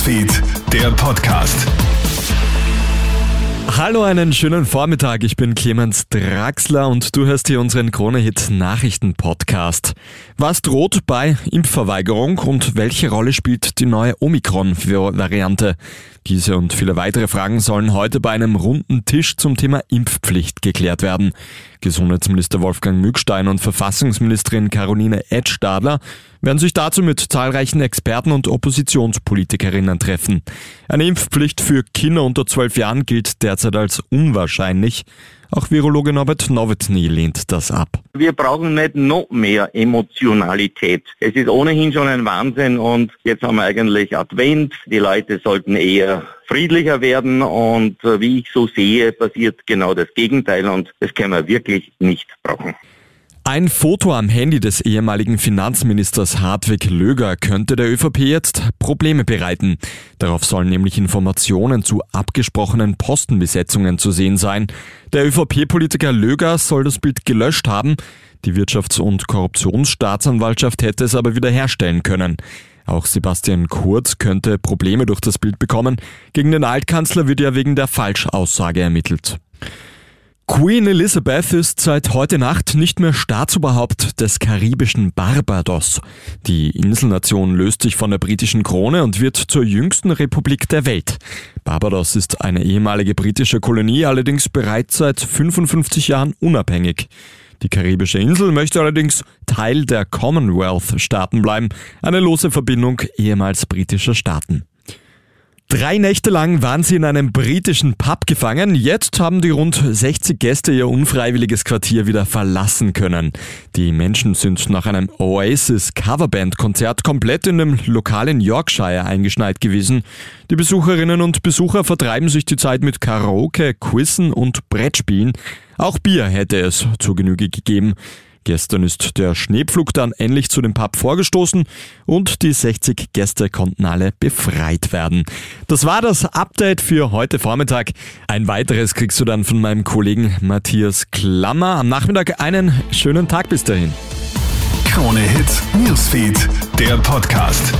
Newsfeed, der Podcast. Hallo, einen schönen Vormittag. Ich bin Clemens Draxler und du hörst hier unseren Kronehit Nachrichten Podcast. Was droht bei Impfverweigerung und welche Rolle spielt die neue Omikron-Variante? Diese und viele weitere Fragen sollen heute bei einem runden Tisch zum Thema Impfpflicht geklärt werden. Gesundheitsminister Wolfgang Mückstein und Verfassungsministerin Caroline Edstadler werden sich dazu mit zahlreichen Experten und Oppositionspolitikerinnen treffen. Eine Impfpflicht für Kinder unter zwölf Jahren gilt derzeit als unwahrscheinlich. Auch Virologe Norbert Nowotny lehnt das ab. Wir brauchen nicht noch mehr Emotionalität. Es ist ohnehin schon ein Wahnsinn und jetzt haben wir eigentlich Advent. Die Leute sollten eher friedlicher werden und äh, wie ich so sehe, passiert genau das Gegenteil und das können wir wirklich nicht brauchen. Ein Foto am Handy des ehemaligen Finanzministers Hartwig Löger könnte der ÖVP jetzt Probleme bereiten. Darauf sollen nämlich Informationen zu abgesprochenen Postenbesetzungen zu sehen sein. Der ÖVP-Politiker Löger soll das Bild gelöscht haben. Die Wirtschafts- und Korruptionsstaatsanwaltschaft hätte es aber wiederherstellen können. Auch Sebastian Kurz könnte Probleme durch das Bild bekommen. Gegen den Altkanzler wird ja wegen der Falschaussage ermittelt. Queen Elizabeth ist seit heute Nacht nicht mehr Staatsoberhaupt des karibischen Barbados. Die Inselnation löst sich von der britischen Krone und wird zur jüngsten Republik der Welt. Barbados ist eine ehemalige britische Kolonie, allerdings bereits seit 55 Jahren unabhängig. Die karibische Insel möchte allerdings Teil der Commonwealth-Staaten bleiben, eine lose Verbindung ehemals britischer Staaten. Drei Nächte lang waren sie in einem britischen Pub gefangen. Jetzt haben die rund 60 Gäste ihr unfreiwilliges Quartier wieder verlassen können. Die Menschen sind nach einem Oasis Coverband Konzert komplett in dem lokalen Yorkshire eingeschneit gewesen. Die Besucherinnen und Besucher vertreiben sich die Zeit mit Karaoke, Quizzen und Brettspielen. Auch Bier hätte es zur Genüge gegeben. Gestern ist der Schneepflug dann endlich zu dem Pub vorgestoßen und die 60 Gäste konnten alle befreit werden. Das war das Update für heute Vormittag. Ein weiteres kriegst du dann von meinem Kollegen Matthias Klammer. Am Nachmittag einen schönen Tag bis dahin. Krone Hits, Newsfeed, der Podcast.